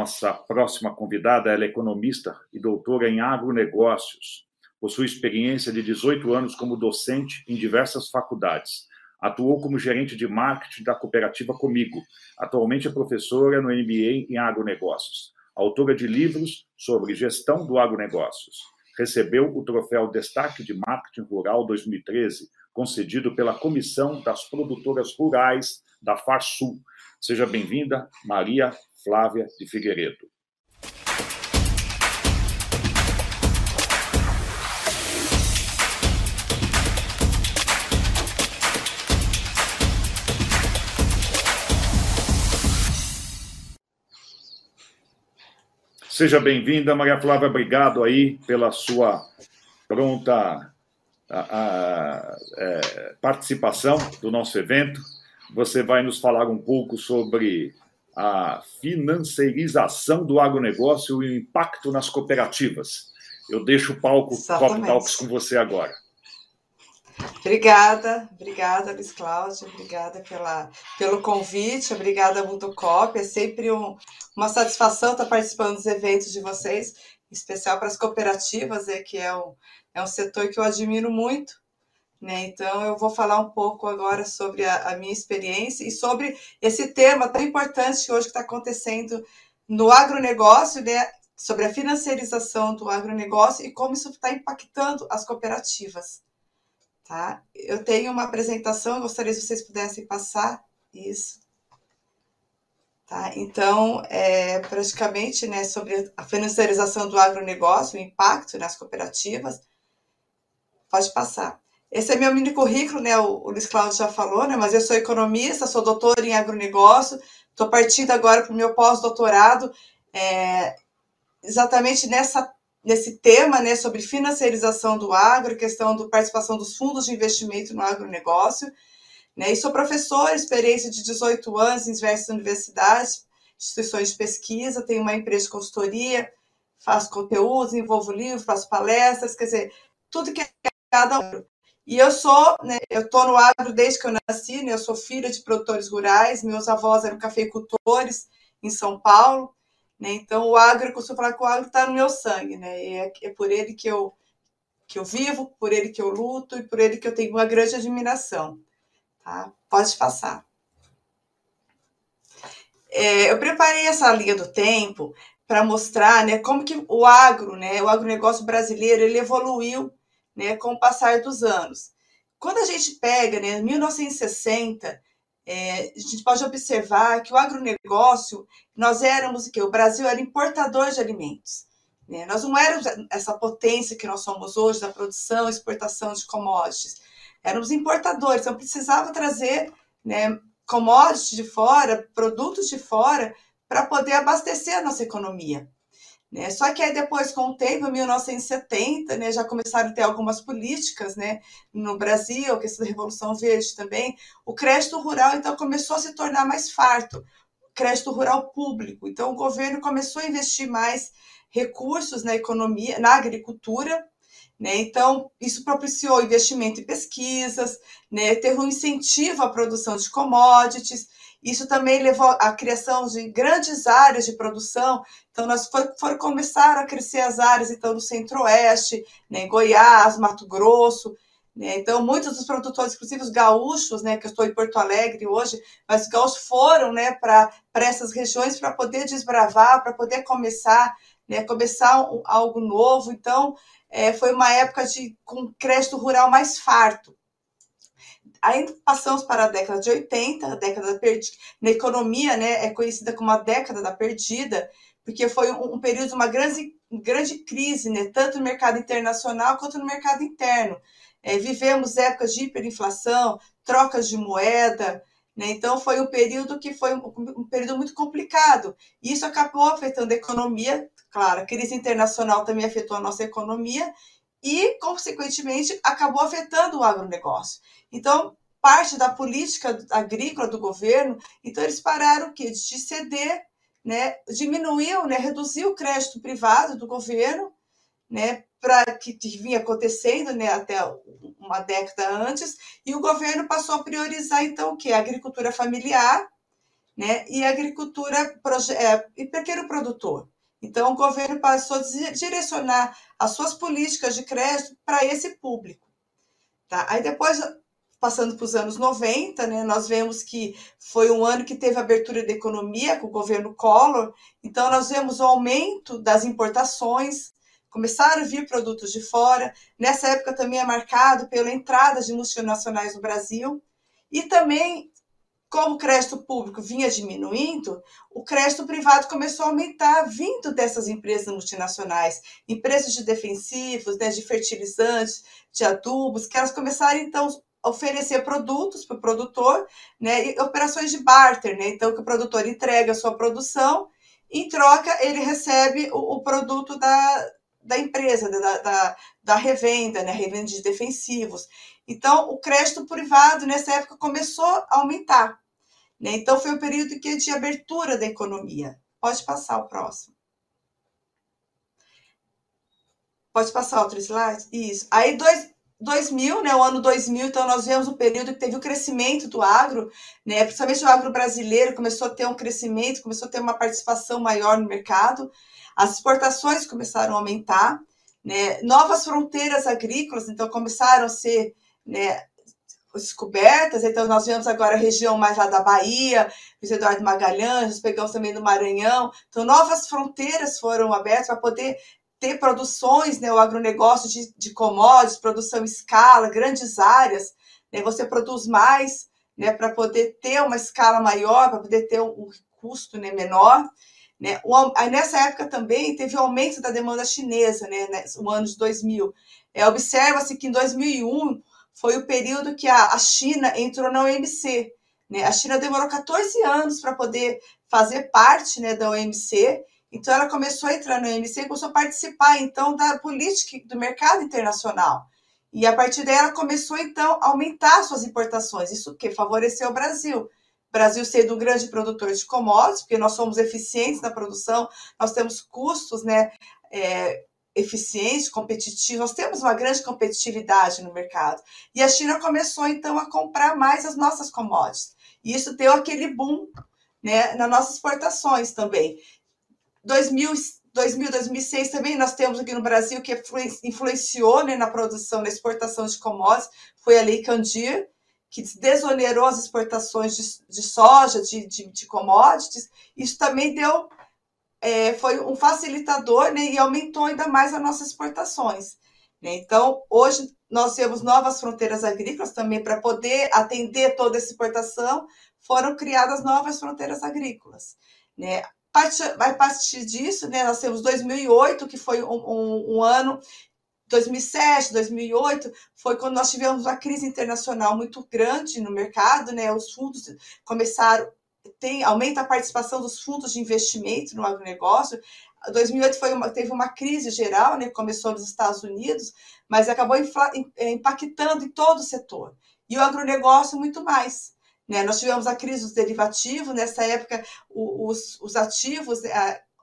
nossa próxima convidada, ela é economista e doutora em agronegócios. Possui experiência de 18 anos como docente em diversas faculdades. Atuou como gerente de marketing da cooperativa Comigo. Atualmente é professora no MBA em agronegócios. Autora de livros sobre gestão do agronegócios. Recebeu o troféu Destaque de Marketing Rural 2013, concedido pela Comissão das Produtoras Rurais da FARSUL. Seja bem-vinda, Maria Flávia de Figueiredo. Seja bem-vinda, Maria Flávia. Obrigado aí pela sua pronta a, a, é, participação do nosso evento. Você vai nos falar um pouco sobre a financiarização do agronegócio e o impacto nas cooperativas. Eu deixo o palco Top Talks com você agora. Obrigada, obrigada, Luiz Cláudio, obrigada pela, pelo convite, obrigada, Mutocop. É sempre um, uma satisfação estar participando dos eventos de vocês, em especial para as cooperativas, é, que é um, é um setor que eu admiro muito. Né? Então, eu vou falar um pouco agora sobre a, a minha experiência e sobre esse tema tão importante que hoje está acontecendo no agronegócio, né? sobre a financiarização do agronegócio e como isso está impactando as cooperativas. Tá? Eu tenho uma apresentação, gostaria se vocês pudessem passar isso. Tá? Então, é, praticamente né, sobre a financiarização do agronegócio, o impacto nas cooperativas. Pode passar. Esse é meu mini currículo, né? O, o Luiz Cláudio já falou, né? Mas eu sou economista, sou doutor em agronegócio, estou partindo agora para o meu pós-doutorado, é, exatamente nessa, nesse tema, né? Sobre financiarização do agro, questão da participação dos fundos de investimento no agronegócio. Né? E sou professora, experiência de 18 anos em diversas universidades, instituições de pesquisa, tenho uma empresa de consultoria, faço conteúdos, envolvo livros, faço palestras, quer dizer, tudo que é cada um. E eu sou, né, eu estou no agro desde que eu nasci, né, eu sou filha de produtores rurais, meus avós eram cafeicultores em São Paulo, né, então o agro, eu costumo falar que o agro está no meu sangue, né, é, é por ele que eu, que eu vivo, por ele que eu luto e por ele que eu tenho uma grande admiração. Tá? Pode passar. É, eu preparei essa linha do tempo para mostrar né, como que o agro, né, o agronegócio brasileiro, ele evoluiu né, com o passar dos anos. Quando a gente pega, né, 1960, é, a gente pode observar que o agronegócio, nós éramos o que? O Brasil era importador de alimentos. Né? Nós não éramos essa potência que nós somos hoje da produção e exportação de commodities. Éramos importadores, então precisava trazer né, commodities de fora, produtos de fora, para poder abastecer a nossa economia. Né? Só que aí depois, com o tempo, em 1970, né, já começaram a ter algumas políticas né, no Brasil, a questão Revolução Verde também, o crédito rural, então, começou a se tornar mais farto, crédito rural público. Então, o governo começou a investir mais recursos na economia, na agricultura, né? Então, isso propiciou investimento em pesquisas, né? ter um incentivo à produção de commodities, isso também levou à criação de grandes áreas de produção. Então, nós foram for, começaram a crescer as áreas então, do Centro-Oeste, né, Goiás, Mato Grosso. Né? Então, muitos dos produtores, inclusive os gaúchos, né, que eu estou em Porto Alegre hoje, mas os gaúchos foram né, para essas regiões para poder desbravar, para poder começar, né, começar algo novo. Então, é, foi uma época de com crédito rural mais farto. Aí passamos para a década de 80, a década perdida. Na economia, né, é conhecida como a década da perdida, porque foi um, um período de uma grande, grande crise, né, tanto no mercado internacional quanto no mercado interno. É, vivemos épocas de hiperinflação, trocas de moeda, então foi um período que foi um, período muito complicado. E isso acabou afetando a economia, claro, a crise internacional também afetou a nossa economia e, consequentemente, acabou afetando o agronegócio. Então, parte da política agrícola do governo, então eles pararam que de ceder, né, diminuiu, né, reduziu o crédito privado do governo, né, para que, vinha acontecendo, né, até uma década antes, e o governo passou a priorizar então o que a agricultura familiar, né, e agricultura é, e pequeno produtor. Então, o governo passou a direcionar as suas políticas de crédito para esse público. Tá? Aí depois, passando para os anos 90, né, nós vemos que foi um ano que teve abertura da economia com o governo Collor, então nós vemos o aumento das importações, começaram a vir produtos de fora. Nessa época também é marcado pela entrada de multinacionais no Brasil. E também como o crédito público vinha diminuindo, o crédito privado começou a aumentar, vindo dessas empresas multinacionais, empresas de defensivos, né, de fertilizantes, de adubos, que elas começaram então a oferecer produtos para o produtor, né, e operações de barter, né, então que o produtor entrega a sua produção, em troca ele recebe o, o produto da, da empresa, da, da, da revenda, né, revenda de defensivos. Então, o crédito privado nessa época começou a aumentar. Né? Então, foi o período que de abertura da economia. Pode passar o próximo. Pode passar outro slide? Isso. Aí, dois, 2000, né, o ano 2000, então nós vemos o período que teve o crescimento do agro, né, principalmente o agro brasileiro começou a ter um crescimento, começou a ter uma participação maior no mercado, as exportações começaram a aumentar, né, novas fronteiras agrícolas, então começaram a ser né, descobertas, então nós vemos agora a região mais lá da Bahia, Luiz Eduardo Magalhães, pegamos também do Maranhão, então novas fronteiras foram abertas para poder ter produções, né, o agronegócio de, de commodities, produção em escala, grandes áreas, né, você produz mais, né, para poder ter uma escala maior, para poder ter um, um custo né, menor, né, o, nessa época também teve o aumento da demanda chinesa, né, no ano de 2000, é, observa-se que em 2001 foi o período que a, a China entrou na OMC. Né? A China demorou 14 anos para poder fazer parte né, da OMC, então ela começou a entrar na OMC e começou a participar então da política do mercado internacional. E a partir daí ela começou então a aumentar suas importações, isso que favoreceu o Brasil. Brasil sendo um grande produtor de commodities, porque nós somos eficientes na produção, nós temos custos né, é, eficiente, competitivo. Nós temos uma grande competitividade no mercado. E a China começou, então, a comprar mais as nossas commodities. E isso deu aquele boom né, nas nossas exportações também. 2000, 2000, 2006 também nós temos aqui no Brasil que influenciou né, na produção, na exportação de commodities, foi a Lei Candir, que desonerou as exportações de, de soja, de, de, de commodities. Isso também deu é, foi um facilitador né, e aumentou ainda mais as nossas exportações. Né? Então, hoje nós temos novas fronteiras agrícolas também para poder atender toda essa exportação, foram criadas novas fronteiras agrícolas. Né? A partir disso, né, nós temos 2008, que foi um, um, um ano 2007, 2008, foi quando nós tivemos uma crise internacional muito grande no mercado, né? Os fundos começaram tem, aumenta a participação dos fundos de investimento no agronegócio. 2008 foi uma, teve uma crise geral, né, começou nos Estados Unidos, mas acabou infla, é, impactando em todo o setor. E o agronegócio muito mais. Né? Nós tivemos a crise dos derivativos, nessa época os, os ativos,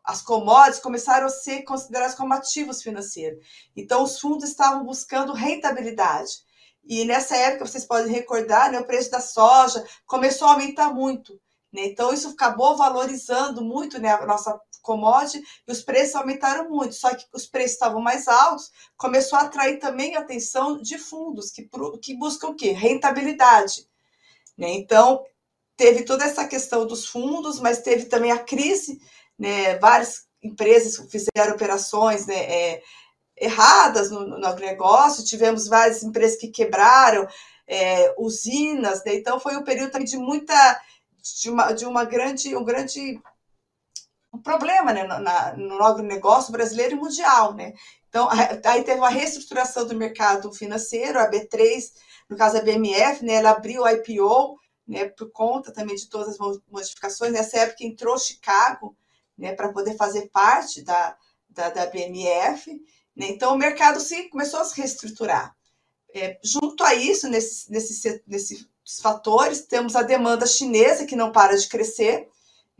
as commodities começaram a ser consideradas como ativos financeiros. Então, os fundos estavam buscando rentabilidade. E nessa época, vocês podem recordar, né, o preço da soja começou a aumentar muito. Né? Então, isso acabou valorizando muito né, a nossa commodity e os preços aumentaram muito. Só que os preços estavam mais altos, começou a atrair também a atenção de fundos que, que buscam o quê? Rentabilidade. Né? Então, teve toda essa questão dos fundos, mas teve também a crise, né? várias empresas fizeram operações né? É, erradas no, no tivemos várias empresas que quebraram, é, usinas, né? então foi um período também de muita de uma, de uma grande, um grande um problema né, na, no agronegócio brasileiro e mundial. Né? Então, aí teve uma reestruturação do mercado financeiro, a B3, no caso a BMF, né, ela abriu o IPO, né, por conta também de todas as modificações. Nessa época entrou Chicago né, para poder fazer parte da, da, da BMF. Né? Então, o mercado sim, começou a se reestruturar. É, junto a isso, nesse, nesse, nesse fatores, temos a demanda chinesa, que não para de crescer,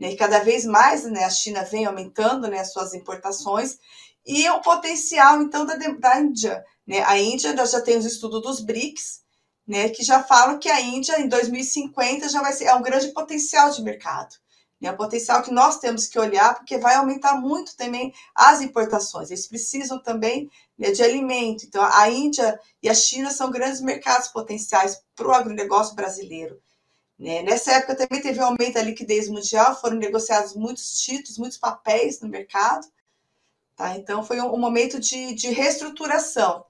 né, e cada vez mais né, a China vem aumentando né, as suas importações, e o potencial, então, da, da Índia. Né? A Índia, nós já temos o estudo dos BRICS, né, que já falam que a Índia, em 2050, já vai ser é um grande potencial de mercado. É um potencial que nós temos que olhar, porque vai aumentar muito também as importações. Eles precisam também né, de alimento. Então, a Índia e a China são grandes mercados potenciais para o agronegócio brasileiro. Né? Nessa época também teve um aumento da liquidez mundial, foram negociados muitos títulos, muitos papéis no mercado. Tá? Então, foi um, um momento de, de reestruturação.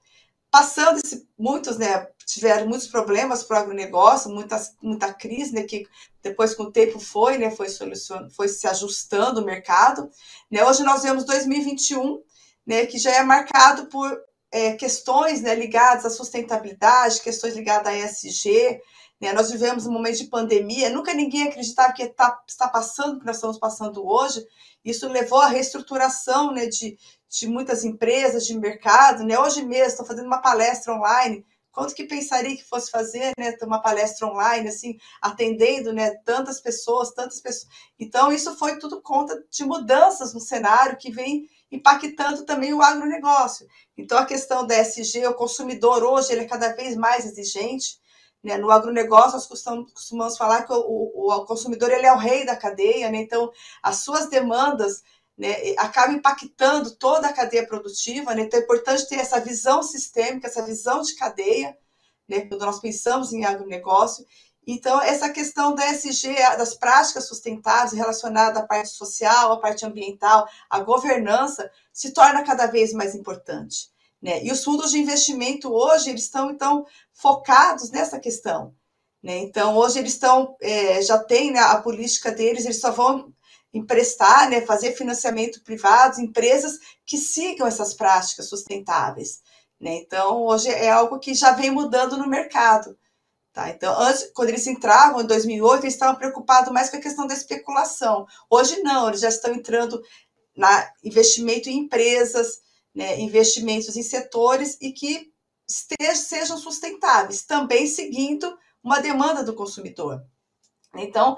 Passando esse, muitos, né, tiveram muitos problemas para o agronegócio, muitas, muita crise, né, que depois com o tempo foi, né, foi, solucion, foi se ajustando o mercado. Né? Hoje nós vemos 2021, né, que já é marcado por é, questões né, ligadas à sustentabilidade, questões ligadas à ESG, né? Nós vivemos um momento de pandemia, nunca ninguém acreditava que tá, está passando o que nós estamos passando hoje. Isso levou à reestruturação né, de, de muitas empresas, de mercado. Né? Hoje mesmo estou fazendo uma palestra online. Quanto que pensaria que fosse fazer né, uma palestra online, assim, atendendo né, tantas pessoas, tantas pessoas. Então, isso foi tudo conta de mudanças no cenário que vem impactando também o agronegócio. Então, a questão da SG, o consumidor hoje ele é cada vez mais exigente. Né? No agronegócio, nós costumamos, falar que o, o, o, consumidor ele é o rei da cadeia, né? então as suas demandas né, acabam impactando toda a cadeia produtiva. Né? Então é importante ter essa visão sistêmica, essa visão de cadeia, né? quando nós pensamos em agronegócio. Então, essa questão da SG, das práticas sustentáveis relacionadas à parte social, à parte ambiental, à governança, se torna cada vez mais importante. Né? E os fundos de investimento hoje eles estão então focados nessa questão. Né? Então hoje eles estão é, já tem né, a política deles, eles só vão emprestar, né, fazer financiamento privado, empresas que sigam essas práticas sustentáveis. Né? Então hoje é algo que já vem mudando no mercado. Tá? Então, antes, quando eles entravam em 2008, eles estavam preocupados mais com a questão da especulação. Hoje, não, eles já estão entrando na investimento em empresas, né, investimentos em setores e que estejam, sejam sustentáveis, também seguindo uma demanda do consumidor. Então,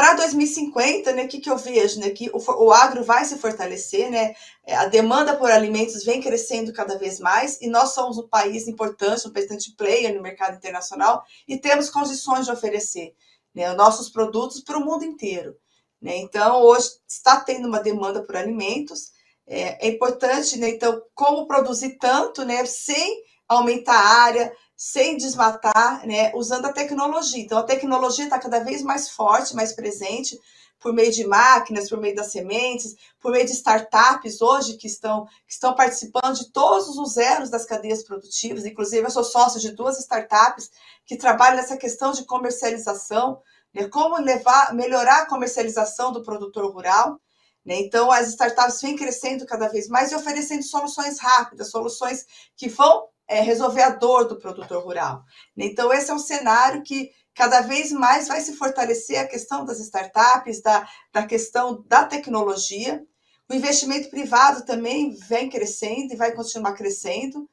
para 2050, né, o que, que eu vejo? Né, que o, o agro vai se fortalecer, né, é, a demanda por alimentos vem crescendo cada vez mais e nós somos um país importante, um importante player no mercado internacional e temos condições de oferecer né, nossos produtos para o mundo inteiro. Né? Então, hoje está tendo uma demanda por alimentos é, é importante, né? Então, como produzir tanto, né? Sem aumentar a área, sem desmatar, né? Usando a tecnologia. Então, a tecnologia está cada vez mais forte, mais presente, por meio de máquinas, por meio das sementes, por meio de startups hoje que estão, que estão participando de todos os zeros das cadeias produtivas. Inclusive, eu sou sócio de duas startups que trabalham nessa questão de comercialização, né? como levar, melhorar a comercialização do produtor rural. Né? Então, as startups vêm crescendo cada vez mais e oferecendo soluções rápidas, soluções que vão é, resolver a dor do produtor rural. Então, esse é um cenário que cada vez mais vai se fortalecer a questão das startups, da, da questão da tecnologia. O investimento privado também vem crescendo e vai continuar crescendo.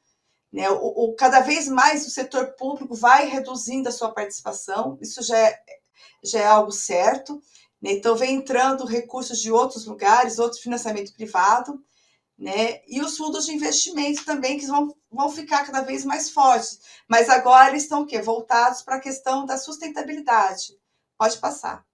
Né? O, o, cada vez mais o setor público vai reduzindo a sua participação, isso já é, já é algo certo. Né? Então, vem entrando recursos de outros lugares, outro financiamento privado, né? E os fundos de investimento também, que vão, vão ficar cada vez mais fortes. Mas agora eles estão o quê? Voltados para a questão da sustentabilidade. Pode passar.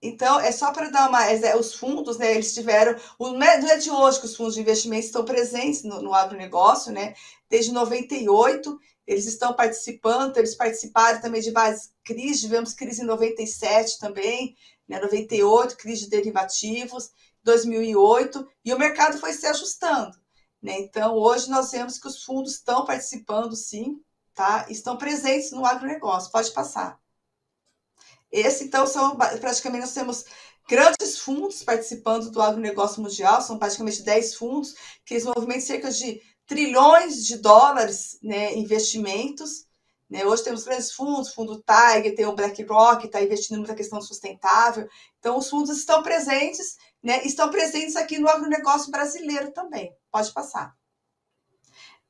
Então, é só para dar uma. É, os fundos, né? Eles tiveram. Não é de hoje que os fundos de investimento estão presentes no, no agronegócio, né? Desde 98, eles estão participando, eles participaram também de várias crises, tivemos crise em 97 também, né, 98, crise de derivativos, 2008, e o mercado foi se ajustando. Né? Então, hoje nós vemos que os fundos estão participando, sim, tá? estão presentes no agronegócio, pode passar. Esse, então, são praticamente nós temos grandes fundos participando do agronegócio mundial, são praticamente 10 fundos, que eles movimentam cerca de trilhões de dólares né, investimentos. Né? Hoje temos grandes fundos, fundo Tiger, tem o BlackRock, está investindo muita questão sustentável. Então, os fundos estão presentes, né? estão presentes aqui no agronegócio brasileiro também. Pode passar.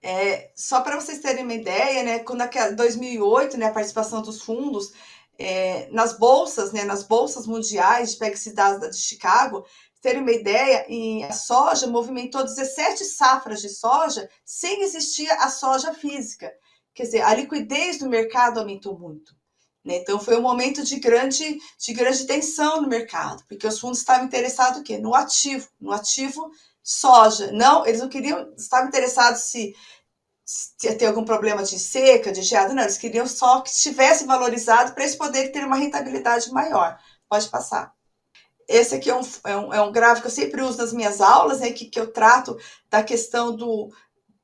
É, só para vocês terem uma ideia, né, quando em 2008, né, a participação dos fundos é, nas bolsas, né, nas bolsas mundiais de PEGS de Chicago, terem uma ideia, em, a soja movimentou 17 safras de soja sem existir a soja física. Quer dizer, a liquidez do mercado aumentou muito. Né? Então, foi um momento de grande, de grande tensão no mercado, porque os fundos estavam interessados o quê? no ativo, no ativo soja. Não, eles não queriam, estavam interessados se, se ter algum problema de seca, de geada, não, eles queriam só que estivesse valorizado para eles poderem ter uma rentabilidade maior. Pode passar. Esse aqui é um, é um, é um gráfico que eu sempre uso nas minhas aulas, né, que, que eu trato da questão do,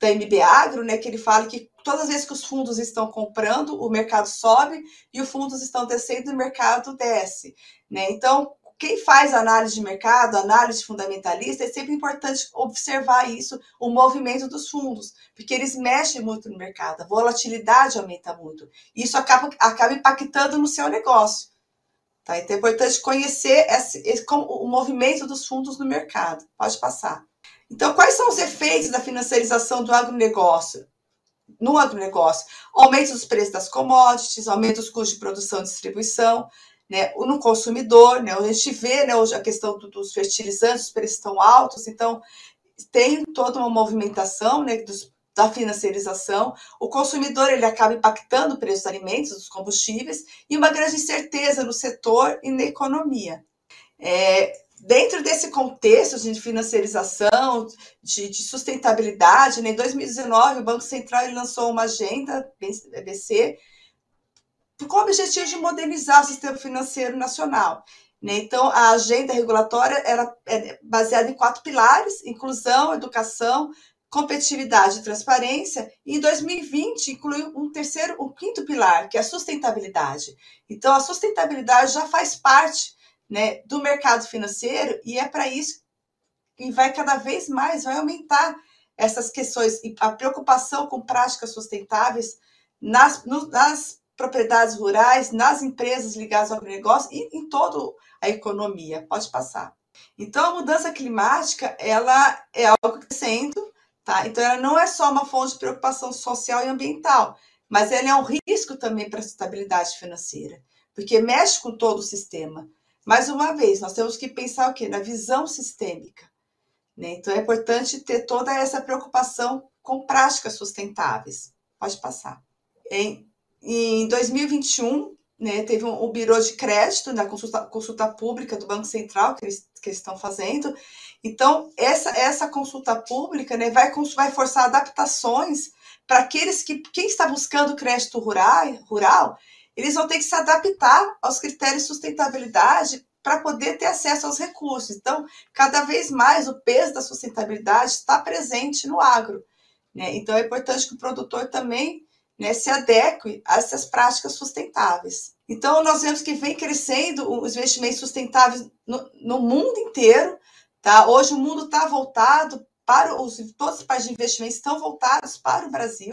da MB Agro, né, que ele fala que todas as vezes que os fundos estão comprando, o mercado sobe e os fundos estão descendo, o mercado desce. Né? Então, quem faz análise de mercado, análise fundamentalista, é sempre importante observar isso, o movimento dos fundos, porque eles mexem muito no mercado, a volatilidade aumenta muito. E isso acaba, acaba impactando no seu negócio. Tá? Então é importante conhecer esse, esse, o movimento dos fundos no mercado. Pode passar. Então, quais são os efeitos da financiarização do agronegócio? No agronegócio, aumento dos preços das commodities, aumento dos custos de produção e distribuição, né, no consumidor, né, a gente vê né, hoje a questão do, dos fertilizantes, os preços estão altos, então tem toda uma movimentação né, dos, da financiarização, o consumidor ele acaba impactando o preço dos alimentos, dos combustíveis, e uma grande incerteza no setor e na economia. É, dentro desse contexto de financiarização, de, de sustentabilidade, né, em 2019 o Banco Central lançou uma agenda, BC, com o objetivo de modernizar o sistema financeiro nacional. Né? Então, a agenda regulatória era é baseada em quatro pilares: inclusão, educação, competitividade e transparência, e em 2020 incluiu um terceiro, um quinto pilar, que é a sustentabilidade. Então, a sustentabilidade já faz parte né, do mercado financeiro e é para isso que vai cada vez mais, vai aumentar essas questões, a preocupação com práticas sustentáveis nas, no, nas propriedades rurais, nas empresas ligadas ao agronegócio e em toda a economia. Pode passar. Então, a mudança climática, ela é algo crescendo, Tá? Então, ela não é só uma fonte de preocupação social e ambiental, mas ela é um risco também para a estabilidade financeira, porque mexe com todo o sistema. Mais uma vez, nós temos que pensar o quê? Na visão sistêmica. Né? Então, é importante ter toda essa preocupação com práticas sustentáveis. Pode passar. Em, em 2021, né, teve um, um Biro de Crédito na consulta, consulta pública do Banco Central que eles, que eles estão fazendo, então, essa, essa consulta pública né, vai, vai forçar adaptações para aqueles que, quem está buscando crédito rural, rural, eles vão ter que se adaptar aos critérios de sustentabilidade para poder ter acesso aos recursos. Então, cada vez mais o peso da sustentabilidade está presente no agro. Né? Então, é importante que o produtor também né, se adeque a essas práticas sustentáveis. Então, nós vemos que vem crescendo os investimentos sustentáveis no, no mundo inteiro, Tá? Hoje o mundo está voltado para os todos os países de investimento estão voltados para o Brasil.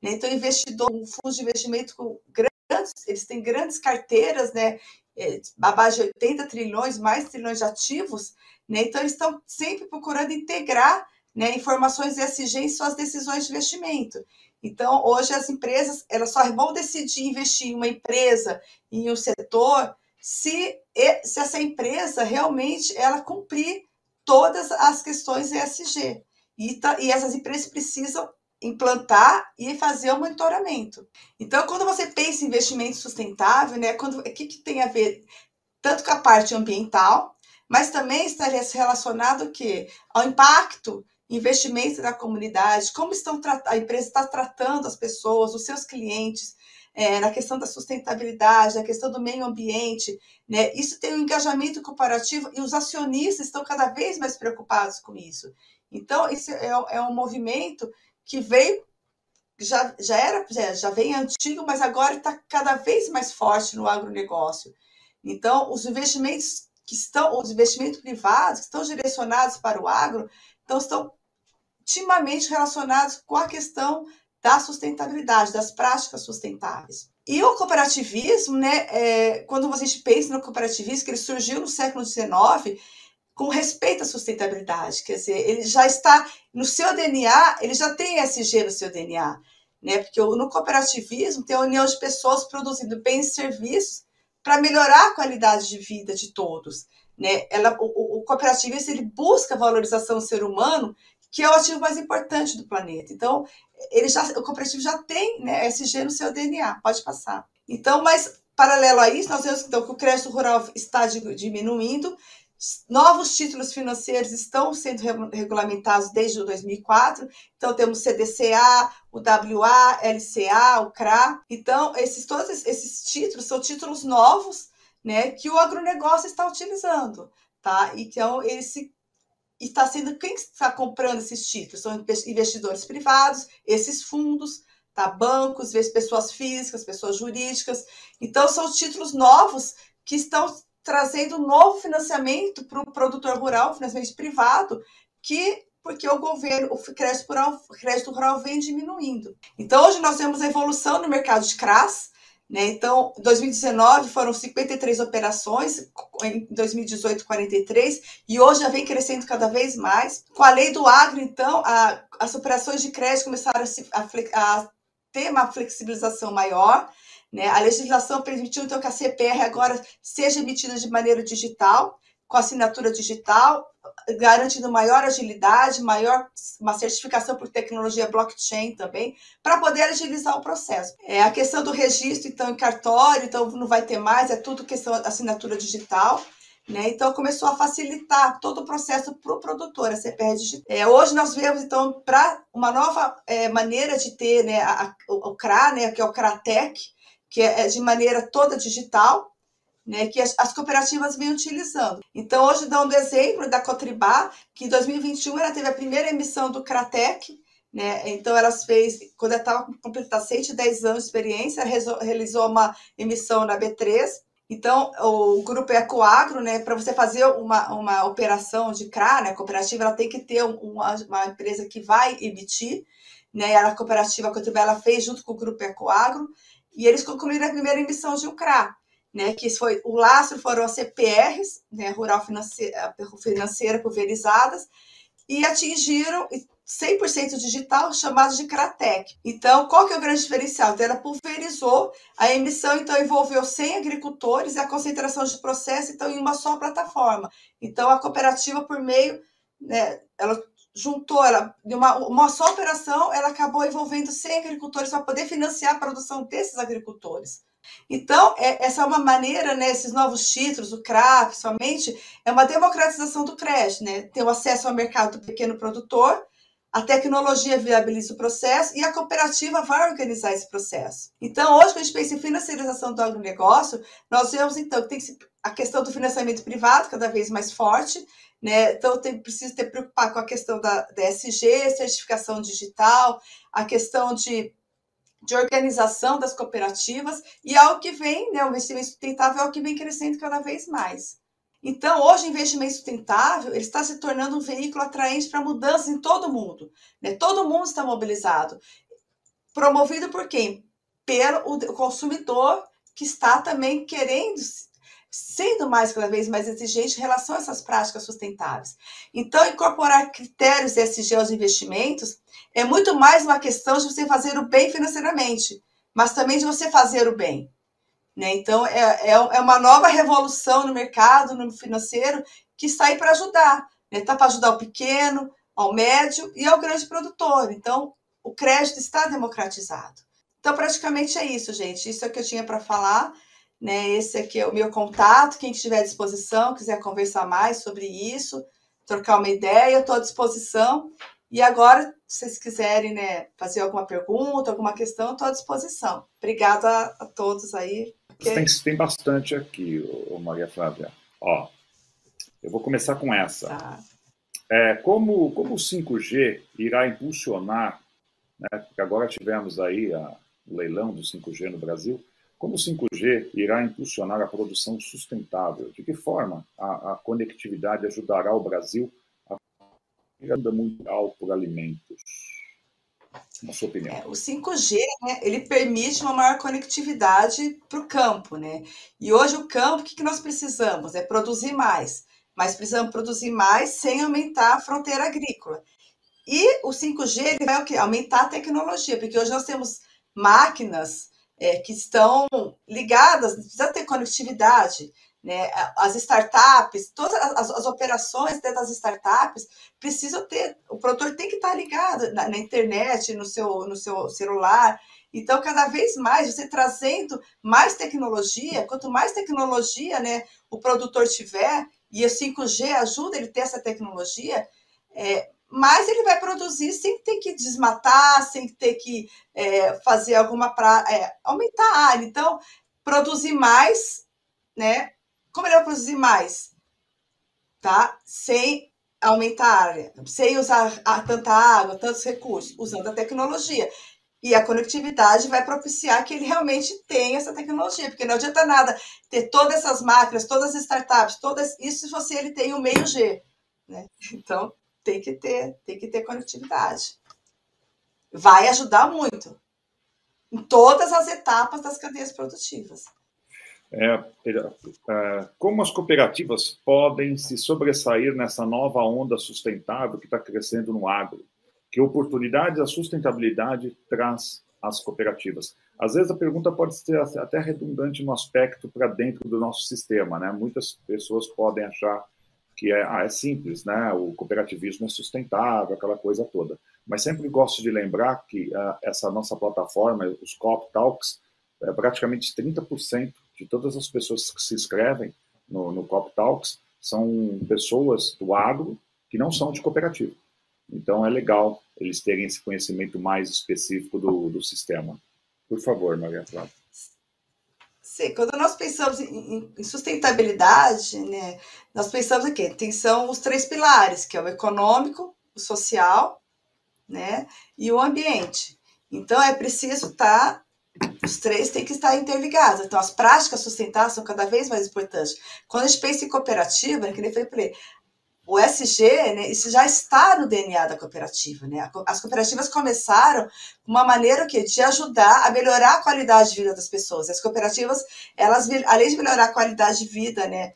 Né? Então, investidor, um fundo de investimento com grandes, eles têm grandes carteiras, né? É, abaixo de 80 trilhões, mais trilhões de ativos, né? Então, eles estão sempre procurando integrar né, informações ESG em suas decisões de investimento. Então, hoje as empresas elas só vão decidir investir em uma empresa, em um setor, se, se essa empresa realmente ela cumprir todas as questões ESG. E, tá, e essas empresas precisam implantar e fazer o monitoramento. Então, quando você pensa em investimento sustentável, né, quando, o que, que tem a ver tanto com a parte ambiental, mas também estaria relacionado que ao impacto investimento da comunidade, como estão a empresa está tratando as pessoas, os seus clientes, é, na questão da sustentabilidade, na questão do meio ambiente, né? Isso tem um engajamento comparativo e os acionistas estão cada vez mais preocupados com isso. Então, isso é, é um movimento que veio, já, já era, já, já vem antigo, mas agora está cada vez mais forte no agronegócio. Então, os investimentos que estão, os investimentos privados que estão direcionados para o agro, então estão intimamente relacionados com a questão da sustentabilidade, das práticas sustentáveis. E o cooperativismo, né, é, quando a gente pensa no cooperativismo, que ele surgiu no século XIX, com respeito à sustentabilidade, quer dizer, ele já está no seu DNA, ele já tem SG no seu DNA, né? Porque no cooperativismo tem a união de pessoas produzindo bens e serviços para melhorar a qualidade de vida de todos, né? Ela, o, o cooperativismo ele busca a valorização do ser humano que é o ativo mais importante do planeta. Então, ele já, o cooperativo já tem né, SG no seu DNA, pode passar. Então, mas paralelo a isso, nós vemos então, que o crédito rural está diminuindo, novos títulos financeiros estão sendo regulamentados desde 2004. Então, temos CDCA, o WA, LCA, o CRA. Então, esses, todos esses títulos são títulos novos né, que o agronegócio está utilizando. Tá? Então, esse está sendo quem está comprando esses títulos? São investidores privados, esses fundos, tá? bancos, pessoas físicas, pessoas jurídicas. Então, são títulos novos que estão trazendo novo financiamento para o produtor rural, financiamento privado, que porque o governo, o crédito rural, o crédito rural vem diminuindo. Então, hoje nós temos a evolução no mercado de CRAS, né? Então, em 2019 foram 53 operações, em 2018 43, e hoje já vem crescendo cada vez mais. Com a lei do agro, então, a, as operações de crédito começaram a, se, a, a ter uma flexibilização maior, né? A legislação permitiu, então, que a CPR agora seja emitida de maneira digital, com assinatura digital, garantindo maior agilidade, maior uma certificação por tecnologia blockchain também, para poder agilizar o processo. É a questão do registro, então, em cartório, então não vai ter mais, é tudo questão assinatura digital. Né? Então, começou a facilitar todo o processo para o produtor, a CPR digital. É, hoje nós vemos, então, para uma nova é, maneira de ter né, a, a, o CRA, né, que é o CRATEC, que é, é de maneira toda digital, né, que as, as, cooperativas vêm utilizando. Então, hoje, dando exemplo da Cotribá, que em 2021 ela teve a primeira emissão do Cratec, né, então ela fez, quando ela estava completando 110 anos de experiência, realizou uma emissão na B3, então, o grupo Ecoagro, né, para você fazer uma, uma operação de CRA, né, cooperativa, ela tem que ter uma, uma empresa que vai emitir, né, a cooperativa Cotribá, ela fez junto com o grupo Ecoagro, e eles concluíram a primeira emissão de um CRA, né, que foi o lastro foram as CPRs, né, rural financeira, financeira pulverizadas, e atingiram 100% digital, chamado de CRATEC. Então, qual que é o grande diferencial? Então, ela pulverizou, a emissão então envolveu 100 agricultores e a concentração de processo então em uma só plataforma. Então, a cooperativa por meio, né, ela juntou, ela, uma, uma só operação, ela acabou envolvendo 100 agricultores para poder financiar a produção desses agricultores. Então, é, essa é uma maneira, né, esses novos títulos, o CRA, principalmente, é uma democratização do crédito, né? Ter o acesso ao mercado do pequeno produtor, a tecnologia viabiliza o processo e a cooperativa vai organizar esse processo. Então, hoje, quando a gente pensa em financiarização do agronegócio, nós vemos, então, que tem a questão do financiamento privado cada vez mais forte, né? Então, tem, precisa ter preocupar com a questão da, da SG, certificação digital, a questão de, de organização das cooperativas, e é o que vem, né? O investimento sustentável é o que vem crescendo cada vez mais. Então, hoje, o investimento sustentável ele está se tornando um veículo atraente para mudanças em todo mundo. Né? Todo mundo está mobilizado. Promovido por quem? Pelo o consumidor que está também querendo sendo mais cada vez mais exigente em relação a essas práticas sustentáveis. Então, incorporar critérios ESG aos investimentos é muito mais uma questão de você fazer o bem financeiramente, mas também de você fazer o bem. Né? Então, é, é, é uma nova revolução no mercado, no financeiro, que está aí para ajudar. Está né? Tá para ajudar o pequeno, ao médio e ao grande produtor. Então, o crédito está democratizado. Então, praticamente é isso, gente. Isso é o que eu tinha para falar. Né? Esse aqui é o meu contato. Quem estiver à disposição, quiser conversar mais sobre isso, trocar uma ideia, estou à disposição. E agora, se vocês quiserem né, fazer alguma pergunta, alguma questão, estou à disposição. Obrigada a, todos aí. Tem, tem bastante aqui, ô, Maria Flávia. Ó, eu vou começar com essa. Tá. É, como, como o 5G irá impulsionar, né, porque agora tivemos aí a, o leilão do 5G no Brasil, como o 5G irá impulsionar a produção sustentável? De que forma a, a conectividade ajudará o Brasil a agenda mundial por alimentos? Na sua opinião. É, o 5G, né, ele permite uma maior conectividade para o campo, né? E hoje o campo, o que, que nós precisamos? É produzir mais. Mas precisamos produzir mais sem aumentar a fronteira agrícola. E o 5G ele vai o quê? aumentar a tecnologia, porque hoje nós temos máquinas é, que estão ligadas, precisa ter conectividade. Né? As startups, todas as, as operações das startups precisam ter, o produtor tem que estar ligado na, na internet, no seu, no seu celular. Então, cada vez mais, você trazendo mais tecnologia, quanto mais tecnologia né, o produtor tiver, e o 5G ajuda ele a ter essa tecnologia, é, mais ele vai produzir sem ter que desmatar, sem ter que é, fazer alguma para é, aumentar a área. Então, produzir mais, né? Como ele vai produzir mais? Tá? Sem aumentar a área, sem usar tanta água, tantos recursos, usando a tecnologia. E a conectividade vai propiciar que ele realmente tenha essa tecnologia, porque não adianta nada ter todas essas máquinas, todas as startups, todas isso se você ele tem o meio G, né? Então tem que ter, tem que ter conectividade. Vai ajudar muito em todas as etapas das cadeias produtivas. É, é, como as cooperativas podem se sobressair nessa nova onda sustentável que está crescendo no agro? Que oportunidades a sustentabilidade traz às cooperativas? Às vezes a pergunta pode ser até redundante no aspecto para dentro do nosso sistema, né? Muitas pessoas podem achar que é, ah, é simples, né? O cooperativismo é sustentável, aquela coisa toda. Mas sempre gosto de lembrar que uh, essa nossa plataforma, os COP Talks, é praticamente 30% de todas as pessoas que se inscrevem no, no COP Talks são pessoas do agro que não são de cooperativa. Então é legal eles terem esse conhecimento mais específico do, do sistema. Por favor, Maria Flávia. Quando nós pensamos em, em, sustentabilidade, né, nós pensamos aqui, tem são os três pilares, que é o econômico, o social, né, e o ambiente. Então é preciso estar, tá, os três têm que estar interligados. Então as práticas sustentáveis são cada vez mais importantes. Quando a gente pensa em cooperativa, né, que nem falei, o SG, né, isso já está no DNA da cooperativa. Né? As cooperativas começaram uma maneira que, de ajudar a melhorar a qualidade de vida das pessoas. As cooperativas, elas, além de melhorar a qualidade de vida né,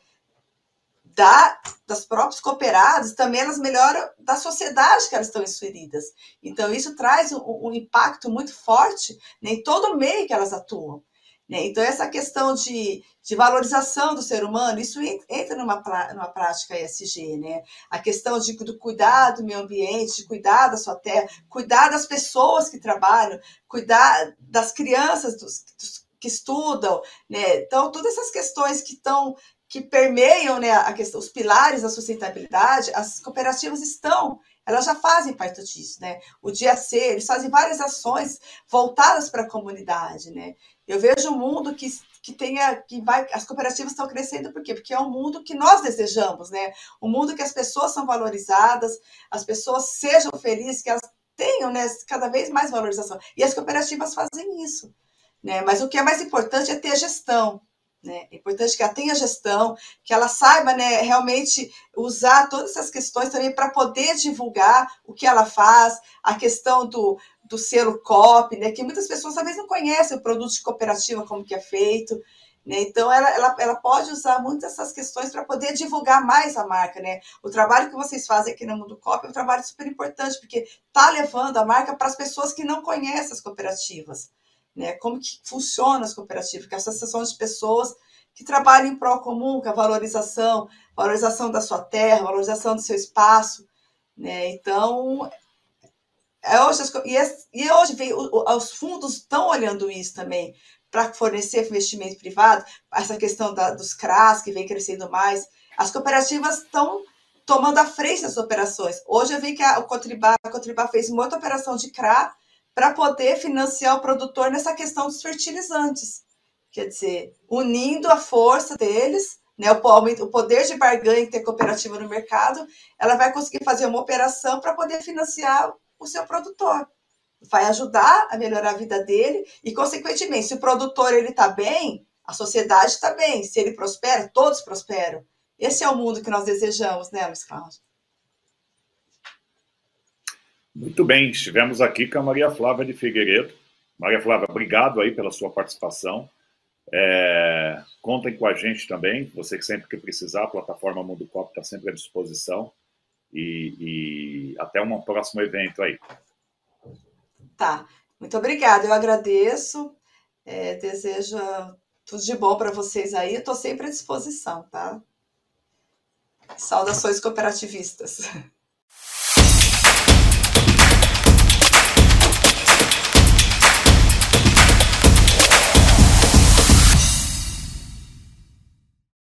da, das próprios cooperados, também elas melhoram da sociedade que elas estão inseridas. Então, isso traz um, um impacto muito forte né, em todo o meio que elas atuam. Né? Então, essa questão de, de valorização do ser humano, isso entra numa, numa prática ESG, né? A questão de, do cuidado do meio ambiente, de cuidar da sua terra, cuidar das pessoas que trabalham, cuidar das crianças dos, dos, que estudam, né? Então, todas essas questões que estão que permeiam né, a questão, os pilares da sustentabilidade, as cooperativas estão elas já fazem parte disso, né? O dia C, eles fazem várias ações voltadas para a comunidade, né? Eu vejo um mundo que, que tenha, que vai, as cooperativas estão crescendo por quê? Porque é um mundo que nós desejamos, né? Um mundo que as pessoas são valorizadas, as pessoas sejam felizes, que elas tenham, né, cada vez mais valorização. E as cooperativas fazem isso, né? Mas o que é mais importante é ter gestão, né? É importante que ela tenha gestão, que ela saiba né, realmente usar todas essas questões também para poder divulgar o que ela faz, a questão do, do selo COP, né, que muitas pessoas talvez não conhecem o produto de cooperativa, como que é feito. Né? Então, ela, ela, ela pode usar muitas essas questões para poder divulgar mais a marca. Né? O trabalho que vocês fazem aqui no Mundo COP é um trabalho super importante, porque está levando a marca para as pessoas que não conhecem as cooperativas né? Como que funciona as cooperativas, que é a associação de pessoas que trabalham em prol comum, que é a valorização, valorização da sua terra, valorização do seu espaço, né? Então, é hoje, e hoje vem, os fundos estão olhando isso também, para fornecer investimento privado, essa questão da, dos CRAS, que vem crescendo mais. As cooperativas estão tomando a frente das operações. Hoje eu vi que a, o Cotribá, a Cotribá fez muita operação de CRA para poder financiar o produtor nessa questão dos fertilizantes. Quer dizer, unindo a força deles, né, o, poder de barganha que tem cooperativa no mercado, ela vai conseguir fazer uma operação para poder financiar o seu produtor. Vai ajudar a melhorar a vida dele e, consequentemente, se o produtor ele está bem, a sociedade está bem. Se ele prospera, todos prosperam. Esse é o mundo que nós desejamos, né, Luiz Cláudio? Muito bem, estivemos aqui com a Maria Flávia de Figueiredo. Maria Flávia, obrigado aí pela sua participação. É, contem com a gente também, você que sempre que precisar, a plataforma Mundo Cop está sempre à disposição. E, e, até um próximo evento aí. Tá, muito obrigada, eu agradeço. É, desejo Tudo de bom para vocês aí, estou sempre à disposição, tá? Saudações cooperativistas.